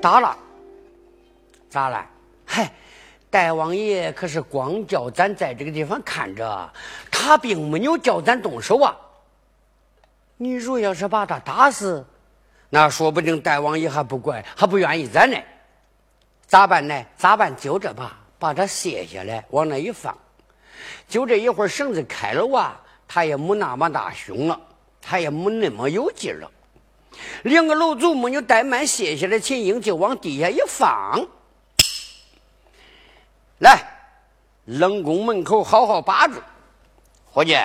打了，咋了？嗨，大王爷可是光叫咱在这个地方看着，他并没有叫咱动手啊。你若要是把他打死，那说不定大王爷还不怪，还不愿意咱呢。咋办呢？咋办？就这吧，把他卸下来，往那一放。就这一会儿，绳子开了啊，他也没那么大胸了，他也没那么有劲了。两个楼主没有怠慢，卸下的琴音就往地下一放。来，冷宫门口好好把住，伙计，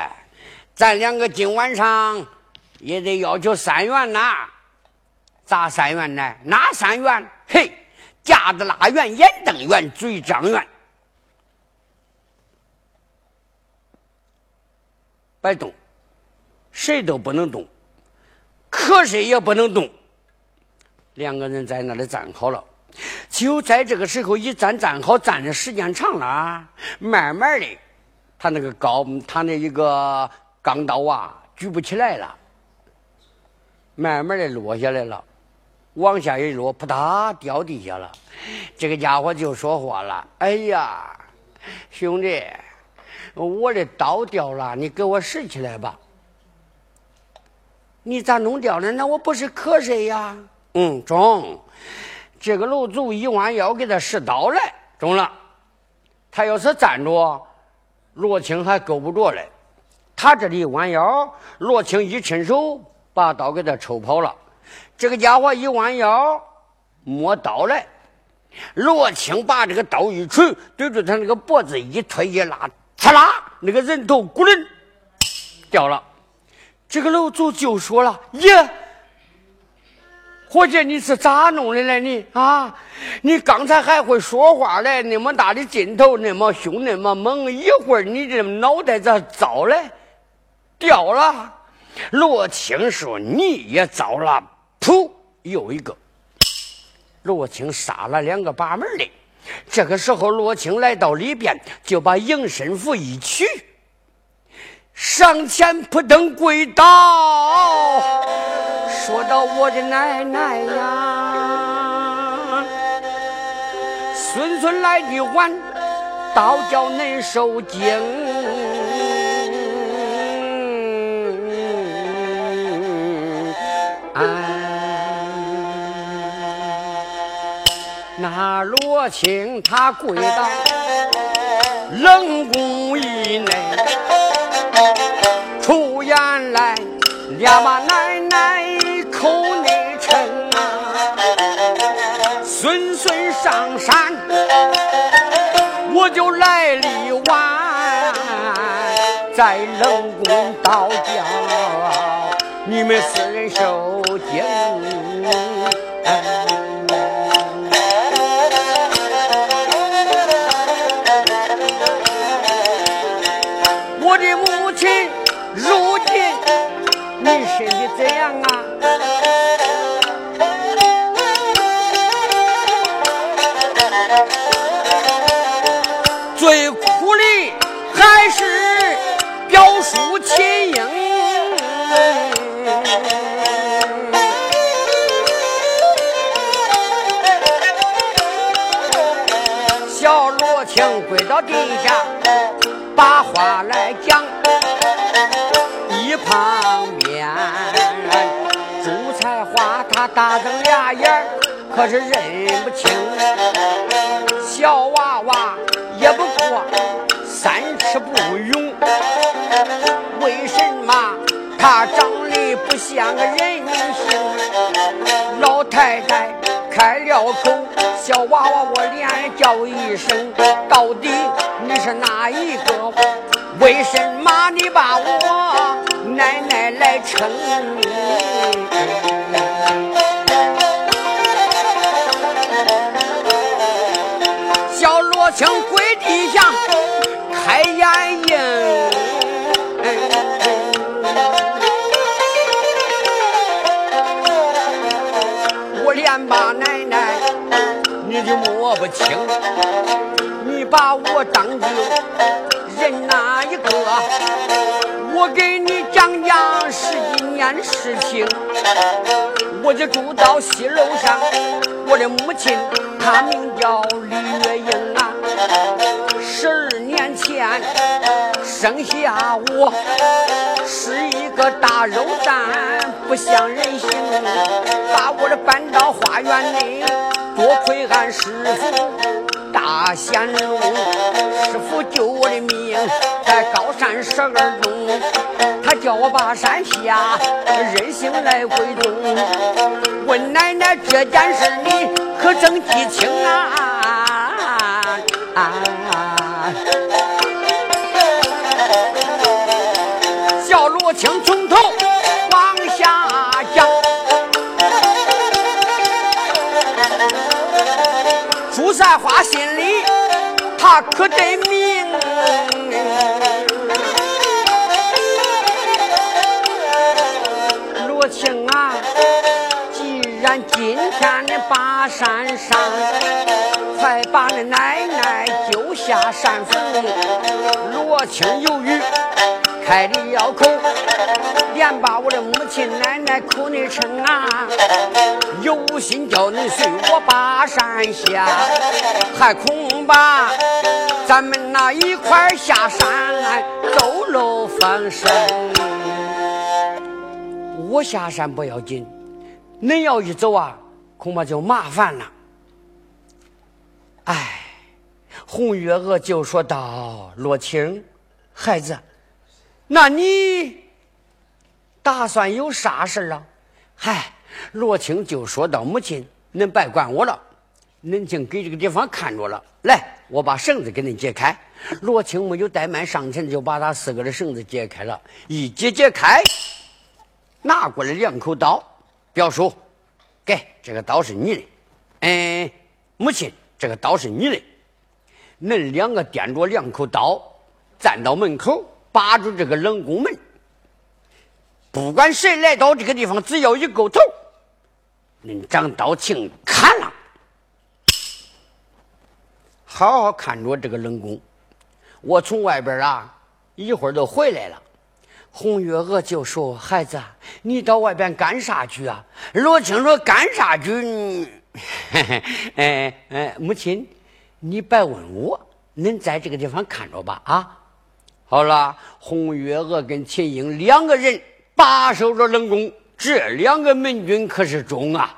咱两个今晚上。也得要求三元呐，咋三元呢？哪三元？嘿，架子拉圆，眼瞪圆，嘴张圆，别动，谁都不能动，瞌睡也不能动。两个人在那里站好了，就在这个时候一站站好，站的时间长了，慢慢的，他那个高，他那一个钢刀啊，举不起来了。慢慢的落下来了，往下一落，扑嗒掉地下了。这个家伙就说话了：“哎呀，兄弟，我的刀掉了，你给我拾起来吧。”你咋弄掉了？那我不是瞌睡呀？嗯，中。这个楼主一弯腰给他拾刀来，中了。他要是站着，罗青还够不着嘞。他这里一弯腰，罗青一伸手。把刀给他抽跑了，这个家伙一弯腰摸刀来，罗青把这个刀一锤，对着他那个脖子一推一拉，刺啦，那个人头咕楞掉了。这个楼主就说了：“耶，伙计，你是咋弄的呢？你啊，你刚才还会说话嘞，那么大的劲头，那么凶，那么猛，一会儿你这脑袋咋糟嘞？掉了。”罗青说：“你也糟了！”噗，又一个。罗青杀了两个把门的。这个时候，罗青来到里边，就把迎身符一取，上前扑腾跪倒，说道：“我的奶奶呀，孙孙来的晚，倒叫恁受惊。”那罗青他跪到冷宫以内，出言来俩把奶奶口内称啊，孙孙上山我就来立晚，在冷宫倒叫你们四人受惊。身体怎样啊？最苦的还是表叔秦英。小罗青跪到地下，把话来讲，一旁。大瞪俩眼可是认不清。小娃娃也不过三尺不勇，为什么他长得不像个人形？老太太。开了口，小娃娃我连叫一声，到底你是哪一个？为什么你把我奶奶来称？请跪地下开眼眼。我连。把奶奶，你就摸不清，你把我当救人哪一个？我给你讲讲十几年事情，我就住到西楼上，我的母亲她名叫李月英生下我，是一个大肉蛋。不像人形，把我的搬到花园里，多亏俺师傅大仙龙，师傅救我的命，在高山十二中，他叫我把山下，任性来归宗。问奶奶这件事你可曾记清啊？青从头。往下降，朱三花心里，他可得明。罗青啊，既然今天的把山上，才把那奶奶救下山峰，罗青犹豫。开了口，连把我的母亲奶奶哭的成啊，有心叫你随我把山下，还恐怕咱们那一块下山走漏风声。我下山不要紧，恁要一走啊，恐怕就麻烦了。哎，红月娥就说道：“罗青，孩子。”那你打算有啥事啊？嗨，罗青就说到：“母亲，恁别管我了，恁净给这个地方看着了。来，我把绳子给恁解开。”罗青没有怠慢上前，就把他四个的绳子解开了。一解解开，拿过来两口刀，表叔，给这个刀是你的。嗯，母亲，这个刀是你的。恁两个掂着两口刀，站到门口。把住这个冷宫门，不管谁来到这个地方，只要一够头，恁张刀请砍了。好好看着这个冷宫，我从外边啊，一会儿就回来了。红月娥就说：“孩子，你到外边干啥去啊？”罗青说：“干啥去？”嘿 嘿哎哎，母亲，你别问我，恁在这个地方看着吧，啊。好了，红月娥跟秦英两个人把守着冷宫，这两个门军可是忠啊！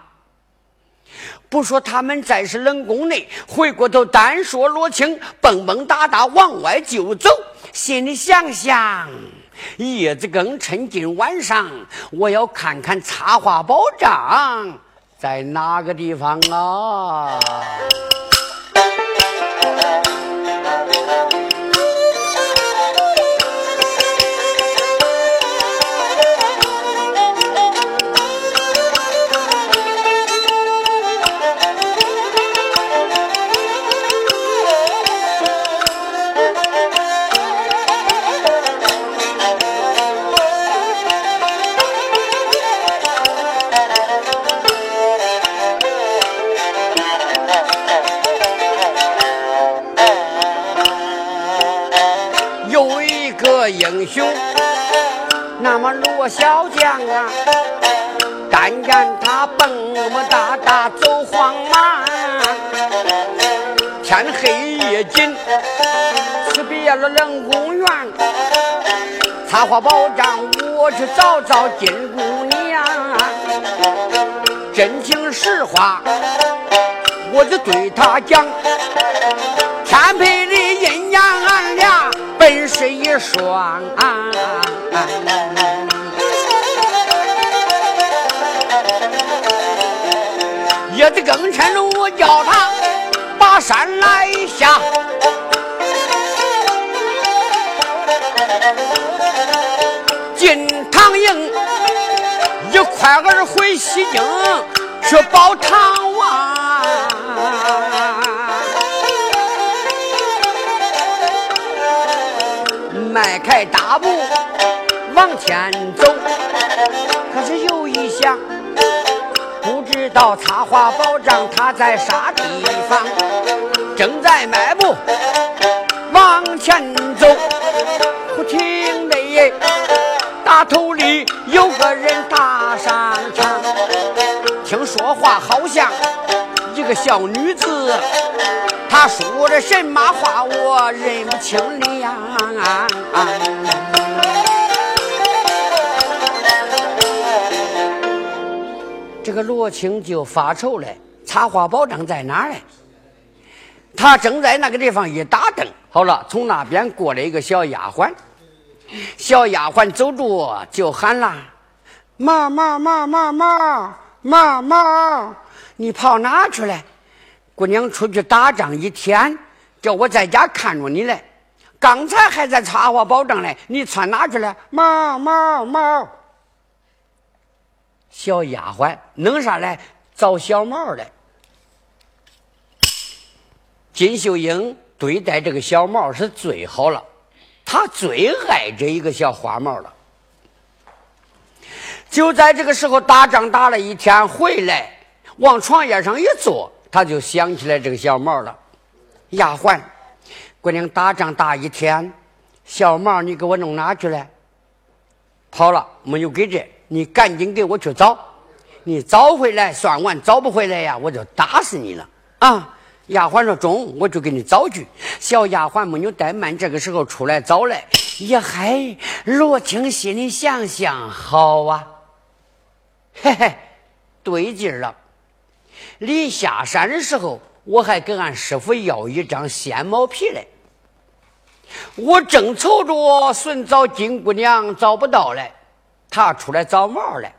不说他们在是冷宫内，回过头单说罗青蹦蹦哒哒往外就走，心里想想：叶子更趁今晚上，我要看看插花宝藏在哪个地方啊！小将啊，但见他蹦蹦哒哒走黄马，天黑夜紧，辞别了冷宫院，插花宝帐，我去找找金姑娘，真情实话，我就对他讲，天配的阴阳俺俩。本是一双，一这的更深我叫他把山来下，进唐营，一块儿回西京去保唐王，迈开大步往前走，可是有一想。到插花保障，他在啥地方？正在迈步往前走，忽听得大头里有个人大上场，听说话好像一个小女子，她说的什么话我认不清了。这个罗青就发愁了，插花宝帐在哪儿嘞？他正在那个地方一打灯，好了，从那边过来一个小丫鬟，小丫鬟走着就喊啦：“妈妈妈妈妈妈妈，你跑哪去了？姑娘出去打仗一天，叫我在家看着你嘞。刚才还在插花宝帐嘞，你窜哪去了？妈妈妈。”小丫鬟弄啥来？找小毛来。金秀英对待这个小毛是最好了，她最爱这一个小花毛了。就在这个时候，打仗打了一天回来，往床沿上一坐，他就想起来这个小毛了。丫鬟，姑娘打仗打一天，小毛你给我弄哪去了？跑了，没有给这。你赶紧给我去找，你找回来算完，找不回来呀，我就打死你了啊！丫鬟说中，我就给你找去。小丫鬟没有怠慢，这个时候出来找来。呀嗨，罗青心里想想，好啊，嘿嘿，对劲了。临下山的时候，我还跟俺师傅要一张鲜毛皮来，我正愁着寻找金姑娘找不到嘞。他出来找毛来，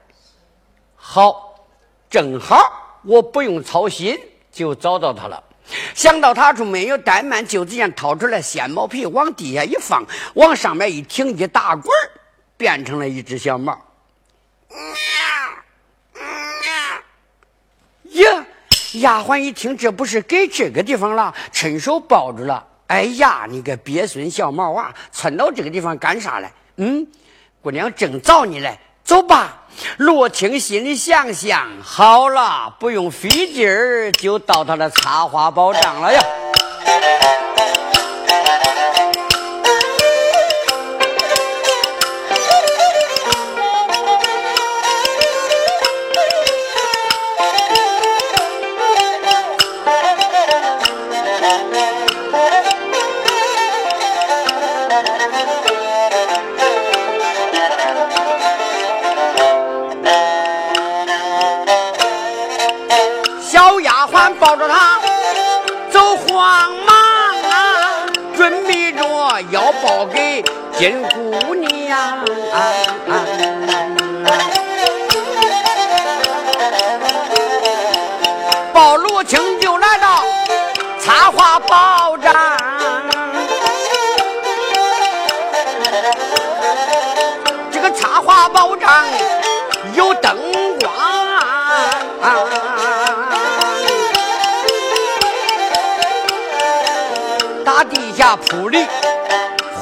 好，正好我不用操心，就找到他了。想到他处没有怠慢，就这样掏出来鲜毛皮，往地下一放，往上面一挺，一打滚变成了一只小猫。呀，丫鬟一听，这不是给这个地方了，伸手抱住了。哎呀，你个鳖孙小毛娃，窜到这个地方干啥来？嗯。姑娘正找你嘞，走吧。罗青心里想想，好了，不用费劲儿，就到他的插花宝帐了呀。给金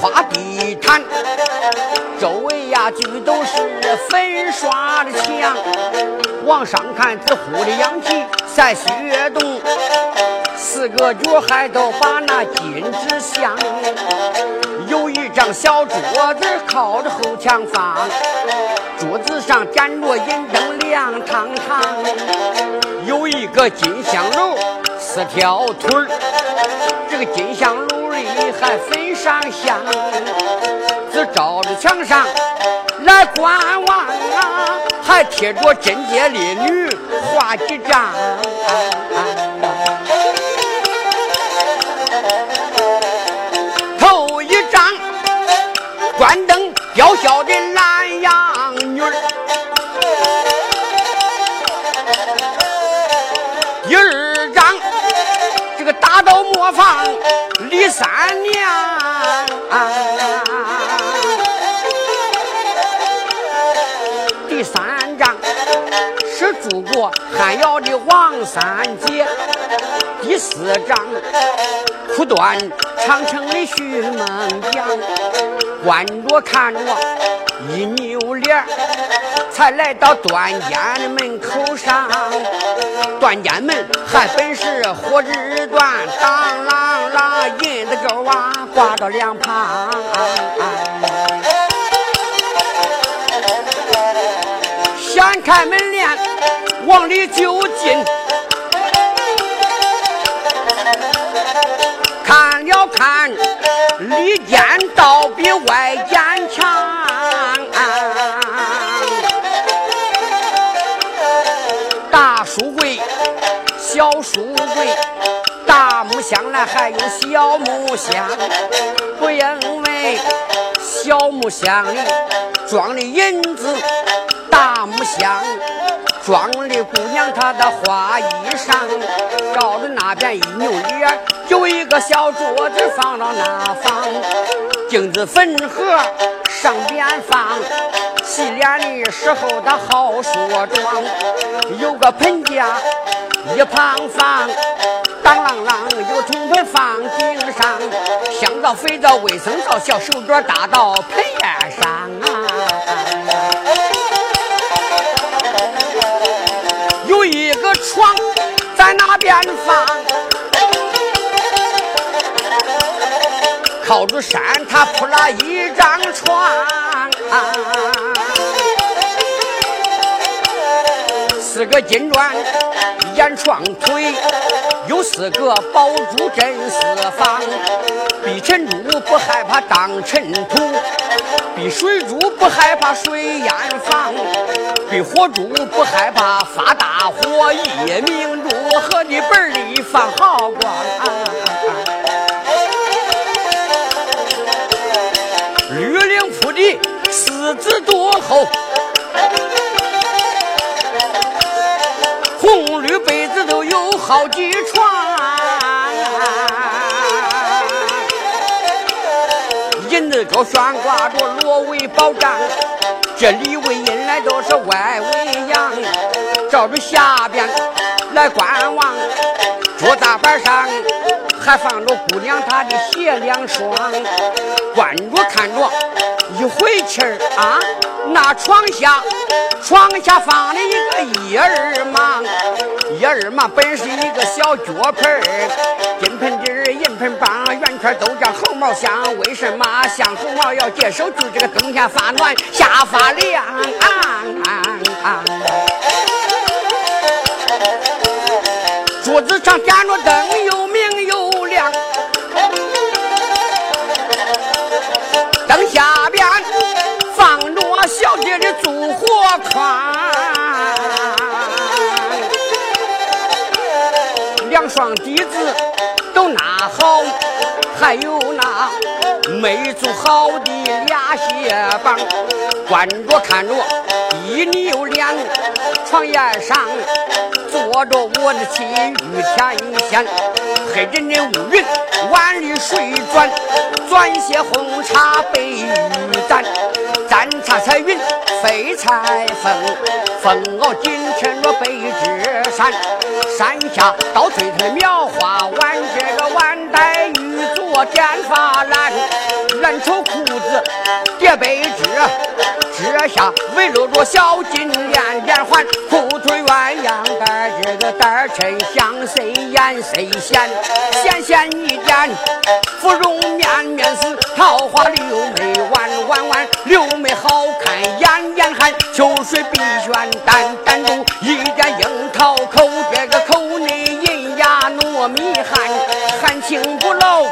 花地毯，周围呀就都是粉刷的墙。往上看，紫乎的羊皮在雪洞，四个角还都把那金纸镶。有一张小桌子靠着后墙放，桌子上点着银灯亮堂堂。有一个金香炉，四条腿儿，这个金香炉。还焚上香，只照着墙上来观望啊，还贴着贞洁烈女画几张。头一张关灯吊孝的懒羊女磨坊李三年，第三章是住过汉窑的王三姐，第四章苦断长城的徐梦江，观着看着一扭脸才来到段家的门口上。段家门还本是火日断，当啷啷银子钩啊挂到两旁。掀开门帘往里就进，看了看里间倒比外间书柜、小书柜、大木箱来，还有小木箱。不因为小木箱里装的银子，大木箱装的姑娘她的花衣裳。照着那边一扭脸，有一个小桌子放到那方，镜子粉盒上边放。洗脸的时候，她好梳妆，有个盆架一旁放，当啷啷有铜盆放顶上，香皂、肥皂、卫生皂，小手镯搭到盆沿上啊。床在那边放，靠着山，他铺了一张床。四个金砖沿床腿，有四个宝珠镇四方。避尘珠不害怕当尘土，避水珠不害怕水淹房，避火珠不害怕发大火。夜明珠和你本里放好光，绿领铺的四子多厚。四周悬挂着罗为宝障，这里为阴来都是外围羊，照着下边来观望，桌大板上还放着姑娘她的鞋两双，观着看着一回气儿啊。那床下，床下放了一个一二忙，一二忙本是一个小脚盆儿，金盆底儿银盆帮，圆圈都叫猴毛香。为什么像猴毛要接手？就这个冬天发暖，夏发凉。桌子上点着灯，又我宽，两双笛子都拿好，还有那没做好的俩鞋帮，观着看着一扭脸，床沿上坐着我的妻玉天仙，黑人的乌云碗里水转，转些红茶白玉簪。沾茶彩云飞彩凤，凤袄紧牵着北枝山，山下到翠的描花碗，这个碗带玉做点发蓝，蓝绸裤子叠被枝，枝下围搂着小金链，连环裤腿鸳鸯带，这个带衬香谁艳谁显，显显一点，芙蓉面面似桃花柳眉弯弯弯柳。眉好看，眼眼含秋水碧轩，淡淡中一点樱桃口，这个口内银牙糯米，含情不老，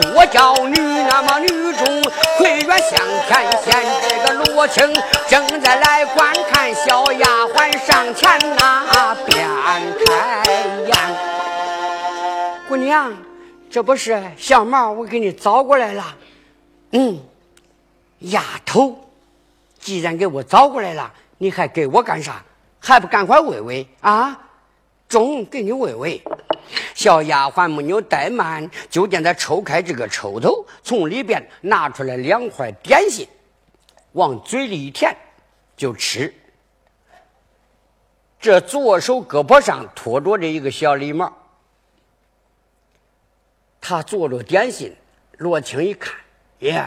多娇女，那么女中魁元向天仙，这个罗青正在来观看，小丫鬟上前那边开言，姑娘，这不是小毛我给你找过来了，嗯，丫头。既然给我找过来了，你还给我干啥？还不赶快喂喂啊！中，给你喂喂。小丫鬟没有怠慢，就见他抽开这个抽头，从里边拿出来两块点心，往嘴里一填，就吃。这左手胳膊上托着这一个小礼帽，他做着点心。罗青一看，耶！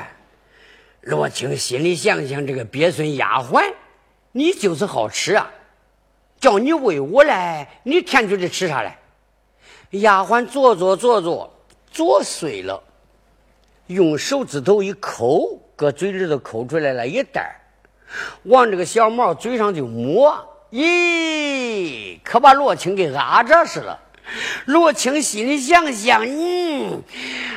罗青心里想想，这个鳖孙丫鬟，你就是好吃啊！叫你喂我来，你填出来吃啥来？丫鬟做做做做，做碎了，用手指头一抠，搁嘴里头抠出来了一袋往这个小毛嘴上就抹。咦，可把罗青给压着似了。罗青心里想想，嗯，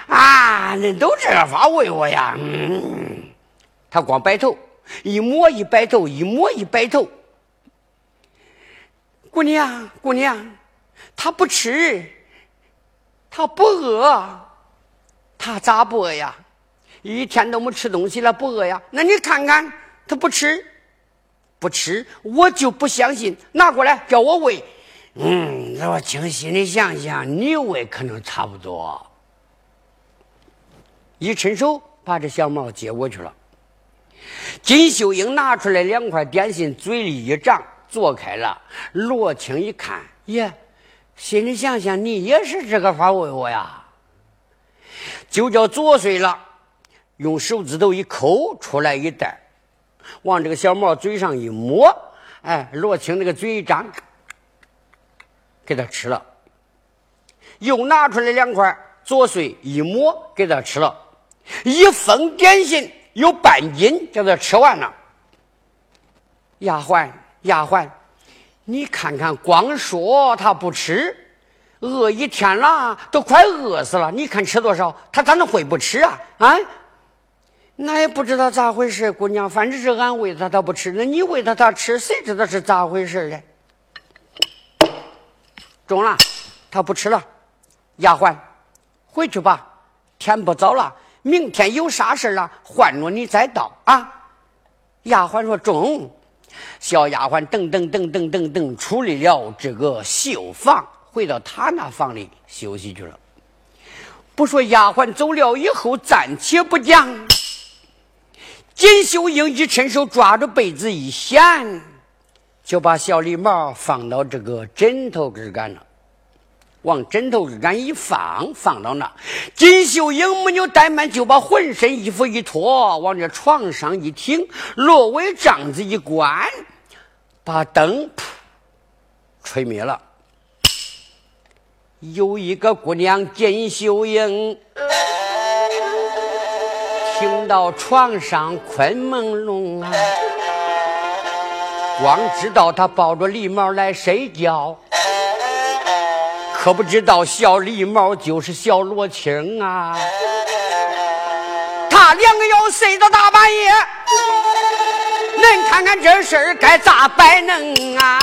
啊，恁都这个法喂我呀？嗯，他光摆头，一摸一摆头，一摸一摆头。姑娘，姑娘，他不吃，他不饿，他咋不饿呀？一天都没吃东西了，不饿呀？那你看看，他不吃。不吃，我就不相信。拿过来，叫我喂。嗯，我精心的想想，你喂可能差不多。一伸手把这小猫接过去了。金秀英拿出来两块点心，嘴里一张，做开了。罗青一看，耶，心里想想，你也是这个法喂我呀？就叫做碎了，用手指头一抠，出来一袋。往这个小猫嘴上一抹，哎，罗青那个嘴一张，给他吃了。又拿出来两块，左碎一抹，给他吃了。一封点心有半斤，叫他吃完了。丫鬟，丫鬟，你看看，光说他不吃，饿一天了，都快饿死了。你看吃多少，他咋能会不吃啊？啊？那也不知道咋回事，姑娘，反正是俺喂他，他不吃。那你喂他，他吃，谁知道是咋回事呢？中了，他不吃了。丫鬟，回去吧，天不早了，明天有啥事了，换着你再到啊。丫鬟说中。小丫鬟噔噔噔噔噔噔处理了这个绣房，回到她那房里休息去了。不说丫鬟走了以后，暂且不讲。金秀英一伸手抓着被子一掀，就把小狸猫放到这个枕头根干了，往枕头根干一放，放到那。金秀英没有怠慢，就把浑身衣服一脱，往这床上一挺，罗尾帐子一关，把灯噗吹灭了。有一个姑娘金秀英。听到床上困朦胧啊，光知道他抱着狸猫来睡觉，可不知道小狸猫就是小罗青啊。他两个要睡到大半夜，恁看看这事儿该咋摆弄啊？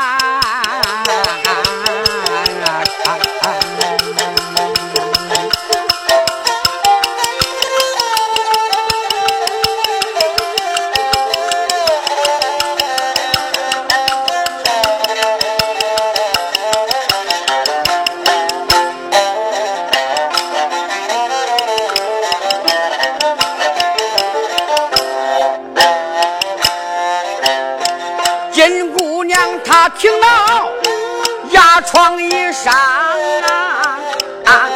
听到压床一上啊，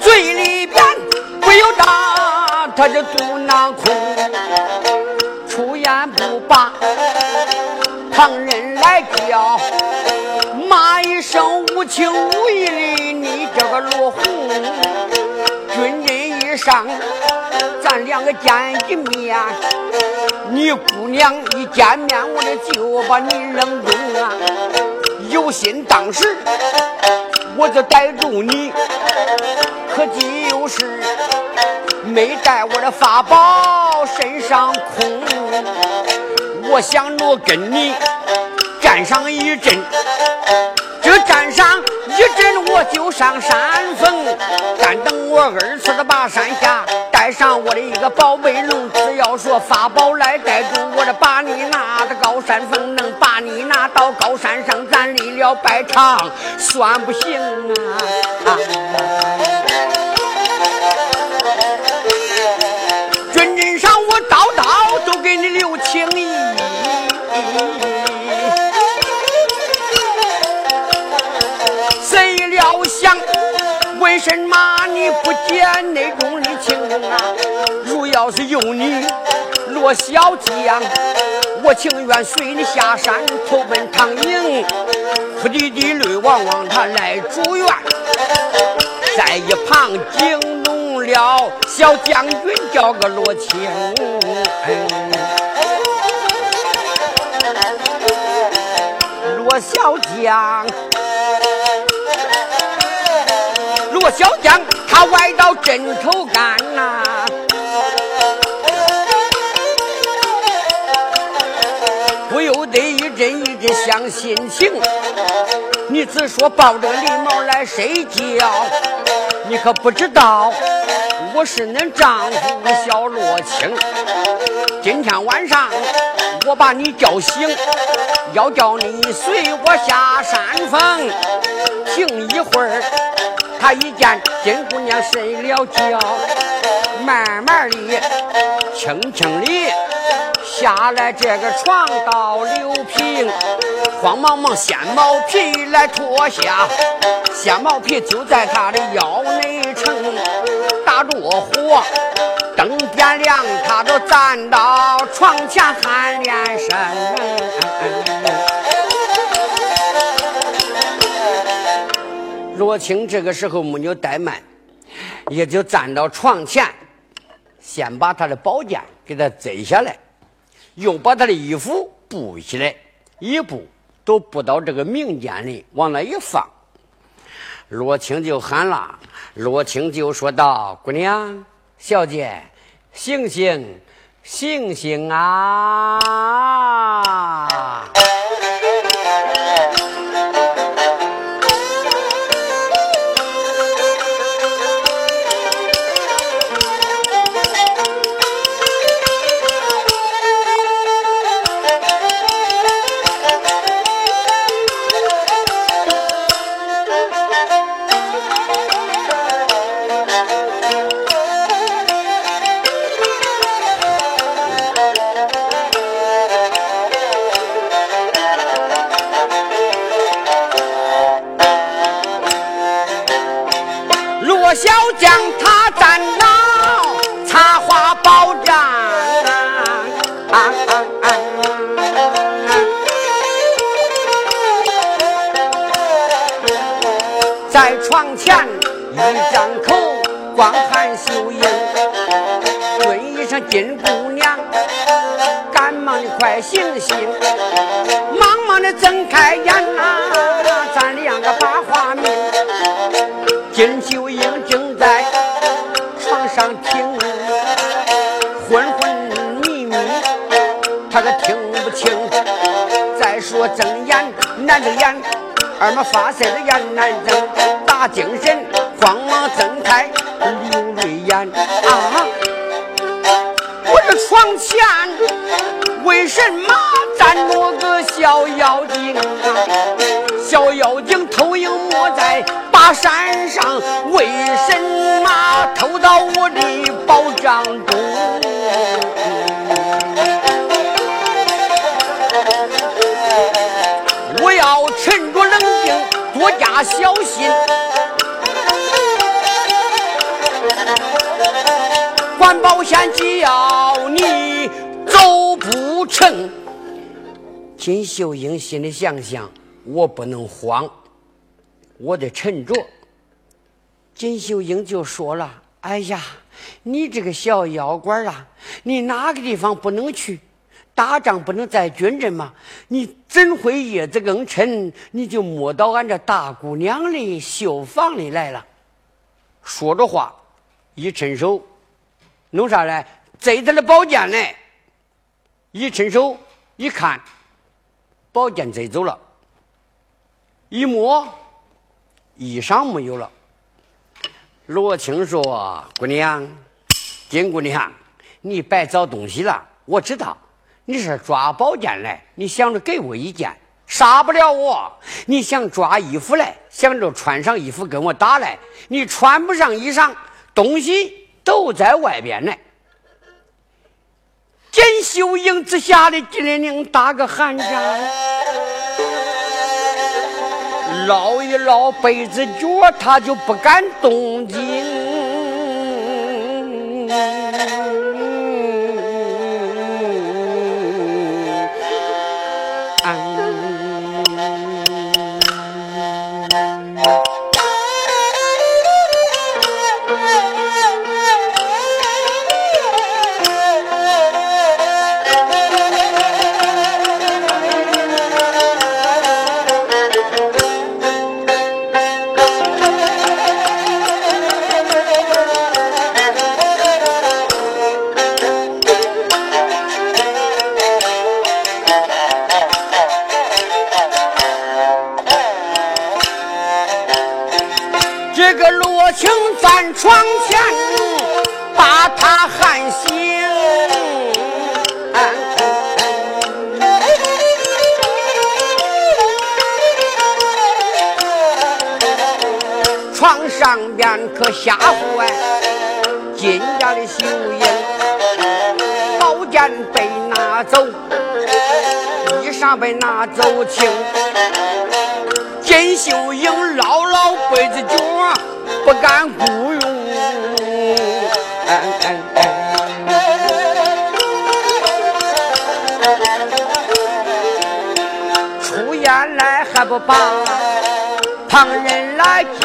嘴里边不由得他这肚囊空，出言不罢，旁人来叫，骂一声无情无义的你这个罗红，上。咱两个见一面，你姑娘一见面，我这就把你扔中啊！有心当时我就逮住你，可就是没带我的法宝身上空。我想着跟你战上一阵，这站上一阵我就上山峰，站等我二次的把山下，带上我的一个宝贝龙，只要说法宝来带住，我这把你拿到高山峰，能把你拿到高山上，咱立了拜场算不行啊！为什么你不见那种的情啊？如要是有你罗小将，我情愿随你下山投奔唐营。哭啼啼泪汪汪他来住院，在一旁惊动了小将军叫个罗青。罗小将。罗小将，他歪到枕头干呐，不由得一阵一阵想心情。你只说抱着狸猫来睡觉，你可不知道我是恁丈夫小罗青。今天晚上我把你叫醒，要叫你随我下山峰，停一会儿。他一见金姑娘睡了觉，慢慢的、轻轻的下来这个床到柳平，慌忙忙掀毛皮来脱下，掀毛皮就在他的腰内撑，打着火，灯点亮，他都站到床前看脸神。罗青这个时候没有怠慢，也就站到床前，先把他的宝剑给他摘下来，又把他的衣服布起来，一步都布到这个明间里，往那一放。罗青就喊了，罗青就说道：“姑娘，小姐，醒醒，醒醒啊！” 发腮的眼难睁，打精神慌忙睁开流泪眼啊！我这床前为什么站着个小妖精？小妖精偷影没在。大山上为什么偷到我的宝藏中？我要沉着冷静，多加小心，管保险叫你走不成。金秀英心里想想，我不能慌。我得沉着。金秀英就说了：“哎呀，你这个小妖怪啊，你哪个地方不能去？打仗不能在军阵吗？你怎会夜子更沉，你就摸到俺这大姑娘的绣房里来了？”说着话，一伸手，弄啥来？摘他的宝剑嘞。一伸手一看，宝剑摘走了。一摸，衣裳没有了。罗青说：“姑娘，金姑娘，你别找东西了。我知道你是抓宝剑来，你想着给我一剑，杀不了我。你想抓衣服来，想着穿上衣服跟我打来，你穿不上衣裳，东西都在外边呢。”见秀英之下的金莲玲打个寒战。捞一捞被子脚，他就不敢动静。走清，金秀英牢牢被子脚，不敢雇佣。出言来还不把旁人来叫，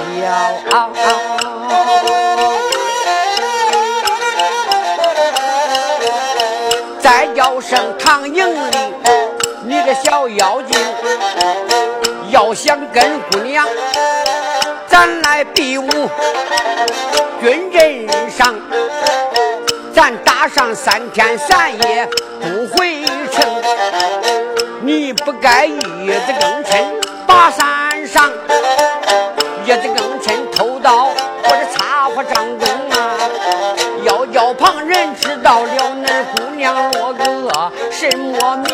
再叫声唐营里，你个小妖精，要想跟姑娘咱来比武，军阵上。咱打上三天三夜不回城，你不该叶子更辰把山上，叶子更辰偷到我的插花帐中啊！要叫旁人知道了娘落个什么名？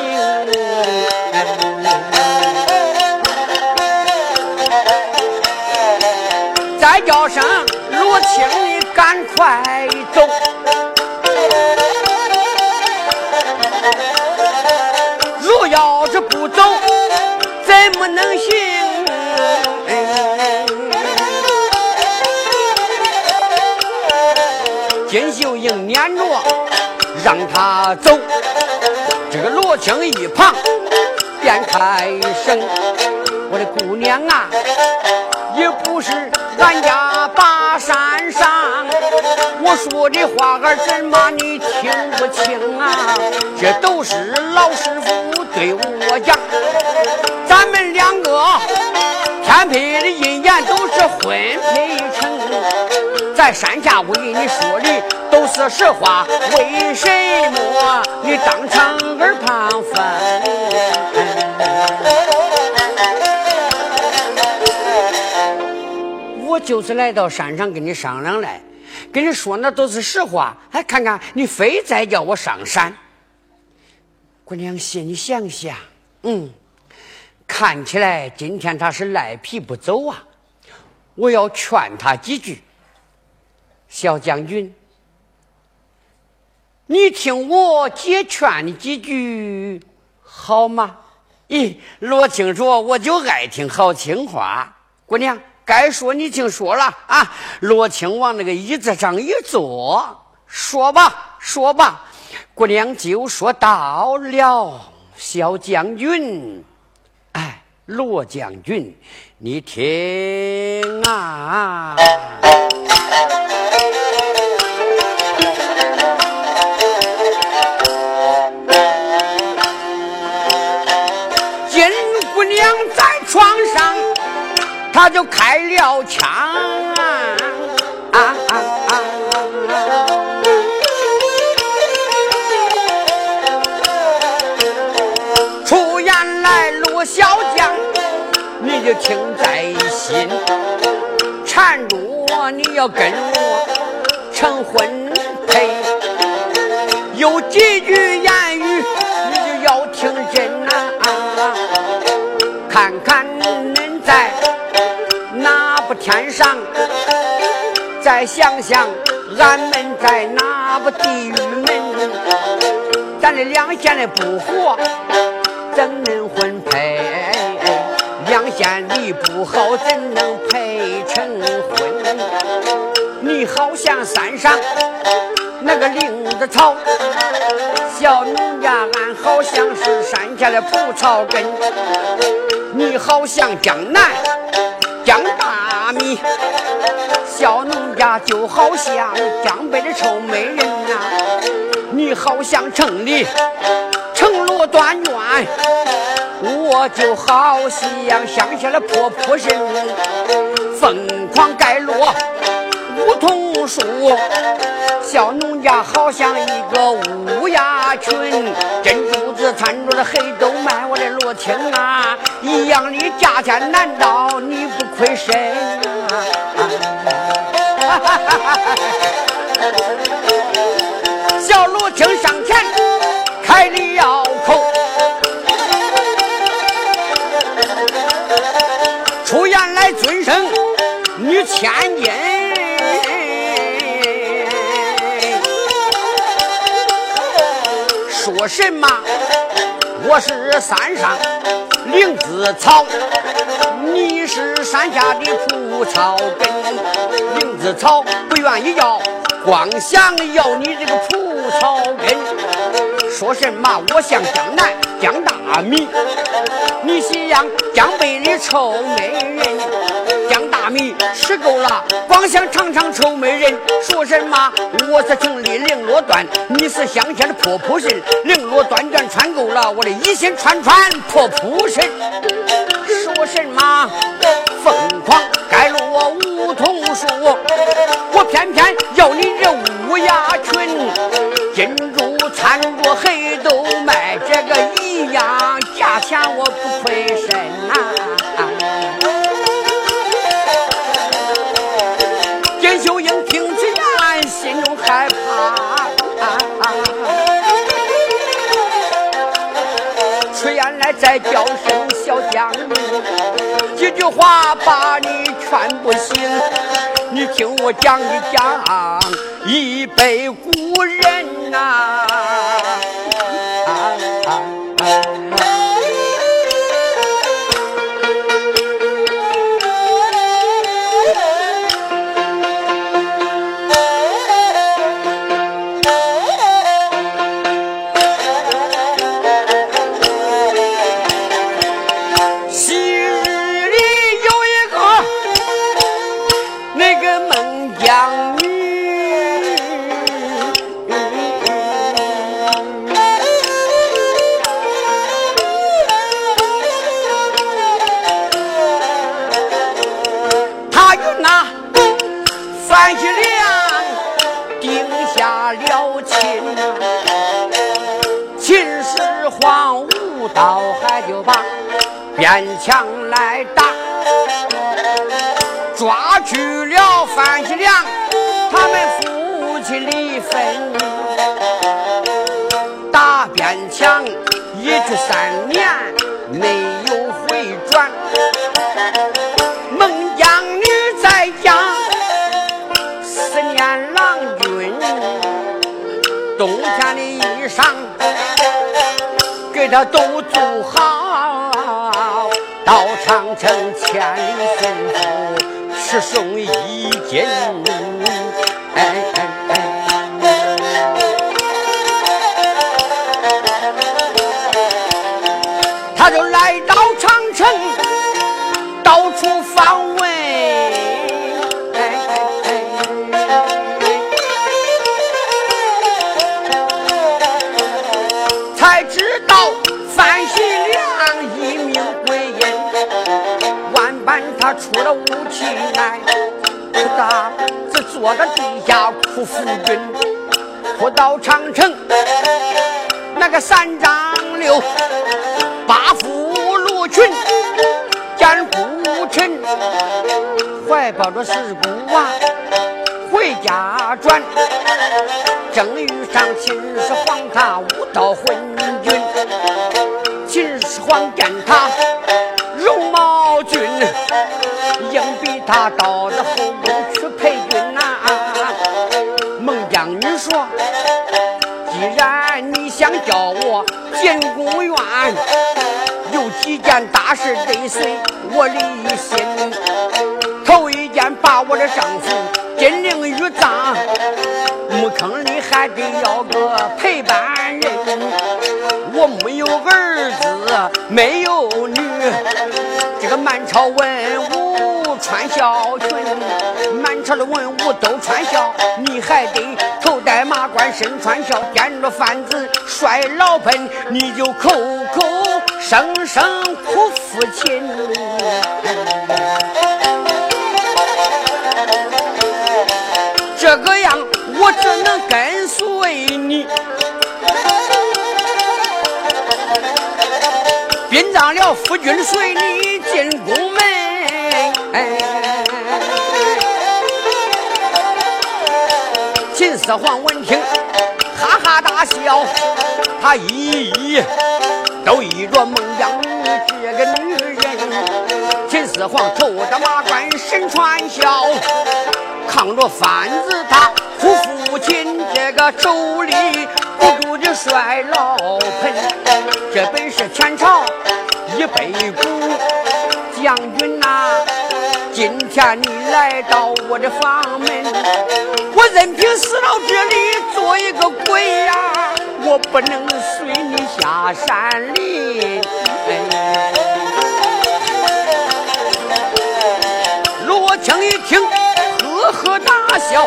再叫声罗青，你赶快走。要是不走，怎么能行？让他走。这个罗青一旁便开声：“我的姑娘啊，也不是俺家把山上。”我说的话儿怎么你听不清啊？这都是老师傅对我讲，咱们两个天配的姻缘都是婚配成，在山下为你说的都是实话，为什么你当场耳旁风？我就是来到山上跟你商量来。跟你说那都是实话，还看看你非再叫我上山，姑娘心想想，嗯，看起来今天他是赖皮不走啊，我要劝他几句。小将军，你听我姐劝你几句好吗？咦，罗青说我就爱听好听话，姑娘。该说你听说了啊！罗青往那个椅子上一坐，说吧，说吧，姑娘就说到了，小将军，哎，罗将军，你听啊，在床上。他就开了枪，啊啊啊！出言来罗小将，你就听在心。缠住我你要跟我成婚配，有几句言语天上，再想想俺们在哪部地狱门，咱的两县的不和，怎能婚配？两县里不好，怎能配成婚？你好像山上那个灵子草，小农家俺好像是山下的蒲草根。你好像江南江大米，小农家就好像江北的臭美人呐。你好像城里城楼断院，我就好像乡下的破铺身，疯狂盖楼梧桐树。小农家好像一个乌鸦群，珍珠子掺着的黑豆卖，我的罗青啊，一样的价钱，难道你不亏身啊？小罗青上前开了口，出言来尊声女千金。说什么？我是山上灵芝草，你是山下的蒲草根。灵芝草不愿意要，光想要你这个蒲草根。说什么？我像江南江大米，你像江北的臭美人。江大米吃够了，光想尝尝臭美人。说什么？我是城里绫罗缎，你是乡下的破蒲身。绫罗缎缎穿够了，我的一心穿穿破蒲身。说什么？疯狂盖落梧桐树，我偏偏要你这乌鸦群。金珠掺着黑豆卖，这个一样价钱我不亏身呐。害怕，出言来再叫声小将军，几句话把你劝不醒。你听我讲一讲一辈古人啊。边墙来打，抓去了范喜良，他们夫妻离分，打边墙一去三年没有回转。孟姜女在家思念郎君，冬天的衣裳给他都做好。到长城千里送夫，只送一件。只坐在地下哭夫君，哭到长城那个三丈六八夫罗裙，见不晨怀抱着四姑娃回家转，正遇上秦始皇他武道昏君，秦始皇见他容貌俊，硬逼他到那后宫去陪。说：“既然你想叫我进宫院。”有几件大事得随我离心，头一件把我的丈夫金陵玉葬，墓坑里还得要个陪伴人。我没有儿子，没有女，这个满朝文武穿孝裙，满朝的文武都穿孝，你还得头戴马冠身穿孝，掂着幡子摔老盆，你就口口。声声哭父亲，这个样我只能跟随你。殡葬了夫君，随你进宫门。秦始皇闻听，哈哈大笑，他一一。都依着孟姜女这个女人，秦始皇头戴马冠身穿孝，扛着幡子他扶父亲这个手里不住的摔老盆，这本是前朝一辈古将军，今天你来到我的房门，我任凭死到这里做一个鬼呀，我不能随你下山林。哎罗青一听，呵呵大笑，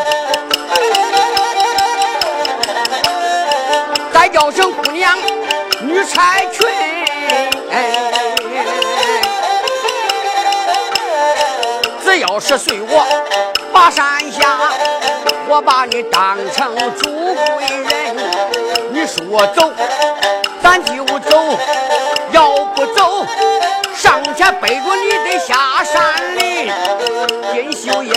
再叫声姑娘女钗裙。哎要是随我把山下，我把你当成主贵人。你说走，咱就走；要不走，上前背着你得下山林。金秀英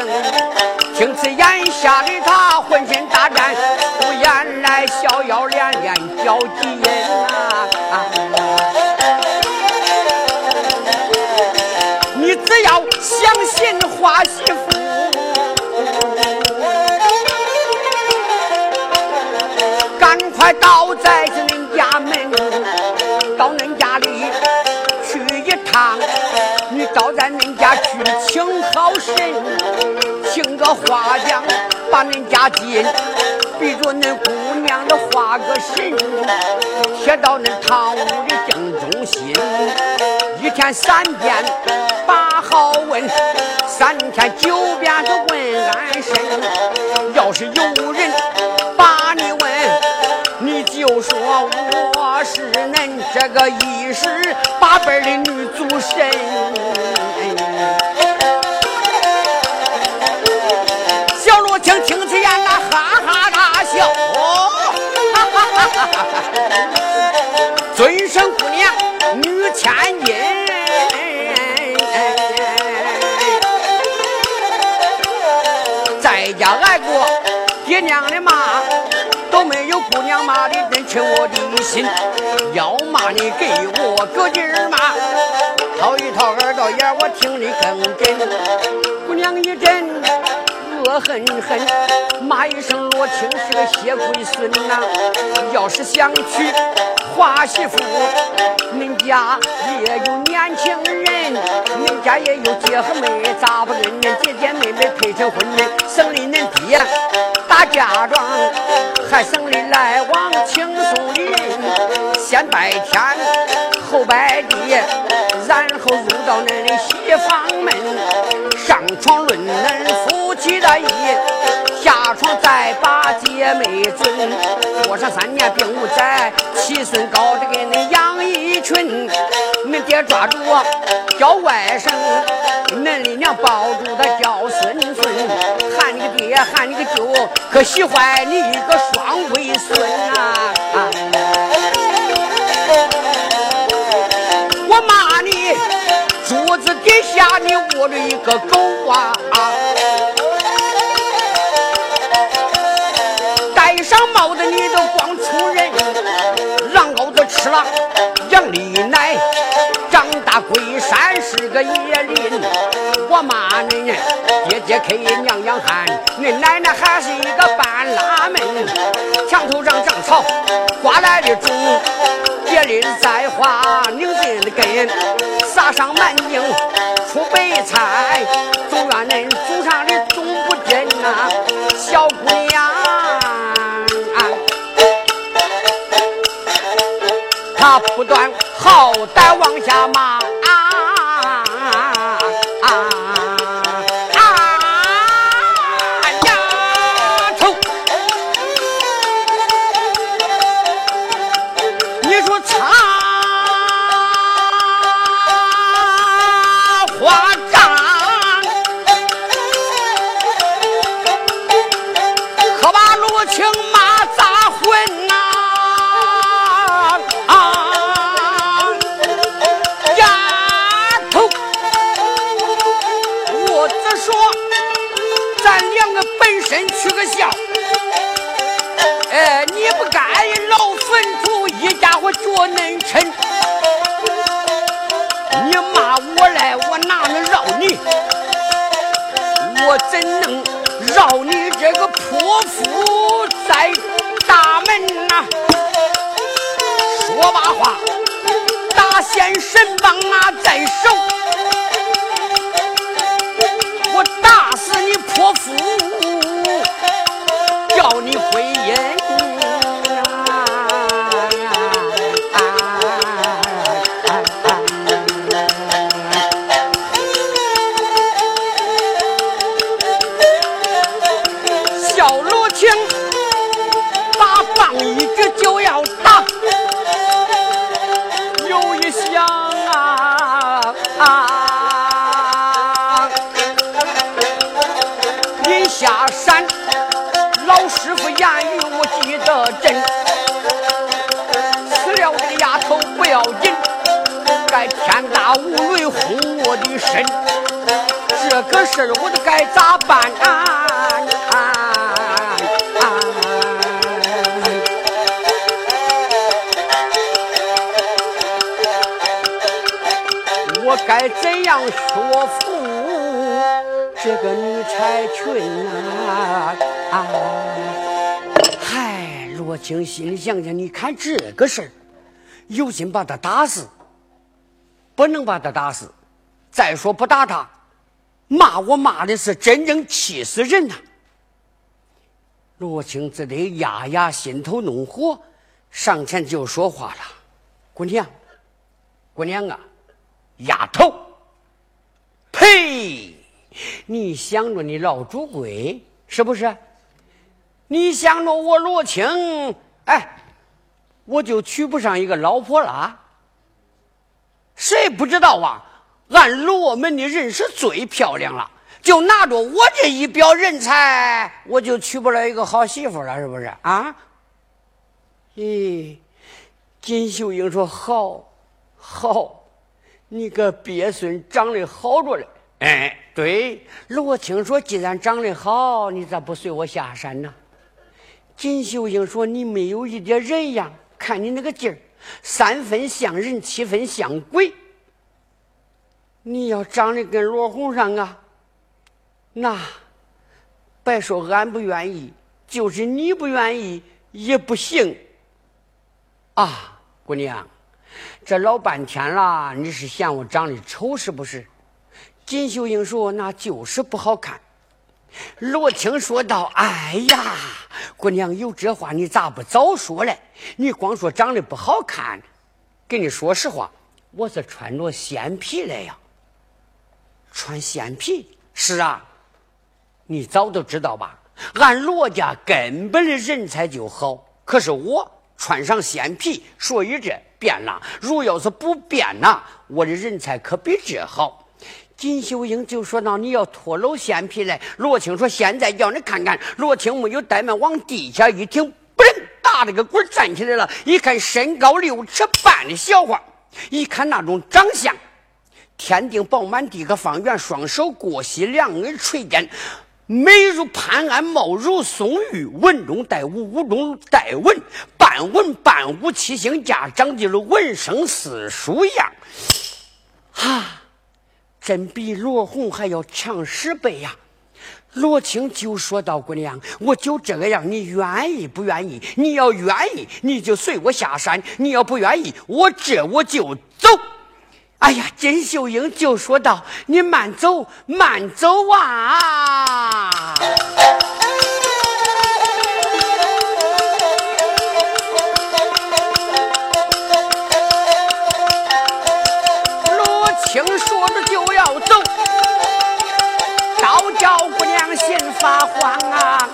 听此言，吓得他浑身大颤，出言来笑腰连连叫急人媳妇，赶快到在这恁家门，到恁家里去一趟。你到在恁家去请好神，请个花匠把恁家进，逼着恁姑娘的画个神，贴到恁堂屋的正中心，一天三遍把好问，三天九遍的问安身。要是有人把你问，你就说我是恁这个一十八辈的女祖神。小罗青听此言，那哈哈大笑，哈哈哈哈哈哈！尊生姑娘女千金，我爹娘的骂，都没有姑娘骂的真诚我的心。要骂你给我个劲儿骂，掏一掏耳朵眼，我听你更真。姑娘一真恶狠狠，骂一声罗青是个血鬼孙呐！要是想娶花媳妇，恁家也有年轻人，恁家也有姐和妹，咋不跟恁姐姐妹妹配成婚呢？省里恁爹打嫁妆，还省里来往请送礼，先拜天后拜地，然后入到恁的西房夫妻的义，下床再把姐妹尊，过上三年并无灾，七孙高的给你养一群，恁爹抓住我叫外甥，恁的娘抱住他叫孙孙，喊你个爹喊你个舅，可喜欢你一个双龟孙啊！我骂你，桌子底下你窝着一个狗啊！狼羔子吃了杨丽奶，长大归山是个野林。我骂恁爹爹开娘娘喊，恁奶奶还是一个半拉门。墙头上长草刮来的种，野林栽花拧紧的根，撒上满井出白菜。总怨恁不断好歹往下骂。该天打五雷轰我的身，这个事儿我都该咋办啊？我该怎样说服这个女才群啊？嗨，罗青心里想想，你看这个事儿，有心把他打死。不能把他打死。再说不打他，骂我骂的是真正气死人呐！罗青只得压压心头怒火，上前就说话了：“姑娘，姑娘啊，丫头，呸！你想着你老主贵是不是？你想着我罗青，哎，我就娶不上一个老婆了？”谁不知道啊？俺罗门的人是最漂亮了，就拿着我这一表人才，我就娶不了一个好媳妇了，是不是啊？咦，金秀英说：“好，好，你个鳖孙长得好着嘞。”哎，对，罗青说：“既然长得好，你咋不随我下山呢？”金秀英说：“你没有一点人样，看你那个劲儿。”三分像人，七分像鬼。你要长得跟罗红上啊，那别说俺不愿意，就是你不愿意也不行。啊，姑娘，这老半天了，你是嫌我长得丑是不是？锦绣英说：“那就是不好看。”罗青说道：“哎呀，姑娘有这话你咋不早说嘞？你光说长得不好看，跟你说实话，我是穿着鲜皮来呀。穿鲜皮是啊，你早都知道吧？俺罗家根本的人才就好，可是我穿上鲜皮，所以这变了。如要是不变呐，我的人才可比这好。”金秀英就说道：“你要脱露鲜皮来。”罗青说：“现在叫你看看。”罗青没有怠慢，往地下一听，嘣，打了个滚，站起来了。一看身高六尺半的小伙，一看那种长相，天定饱满，地可方圆，双手过膝，两耳垂肩，眉如潘安，貌如宋玉，文中带武，武中带文，半文半武，七星架，长得如文生四书样。哈，真比罗红还要强十倍呀！罗青就说道：“姑娘，我就这个样，你愿意不愿意？你要愿意，你就随我下山；你要不愿意，我这我就走。”哎呀，金秀英就说道：“你慢走，慢走啊！”小姑娘心发慌啊！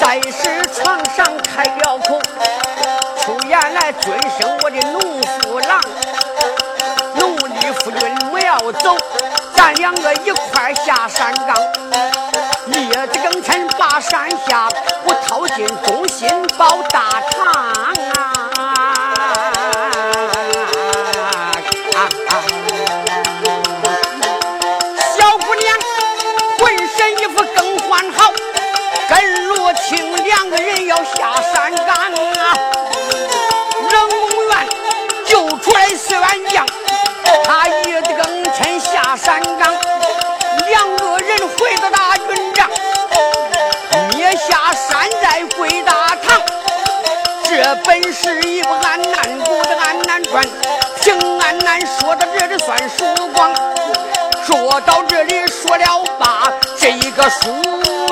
在是床上开了口。出言来尊声我的农夫郎，奴隶夫君我要走，咱两个一块下山岗。夜子更深把山下，我掏尽忠心保大唐啊！人要下山岗啊！冷宫院救出来四员将，他一更晨下山岗，两个人回到大军帐，灭下山寨归大唐。这本是一部安南国的。安南传，平安南说到这里算输光。说到这里说了罢，这一个书。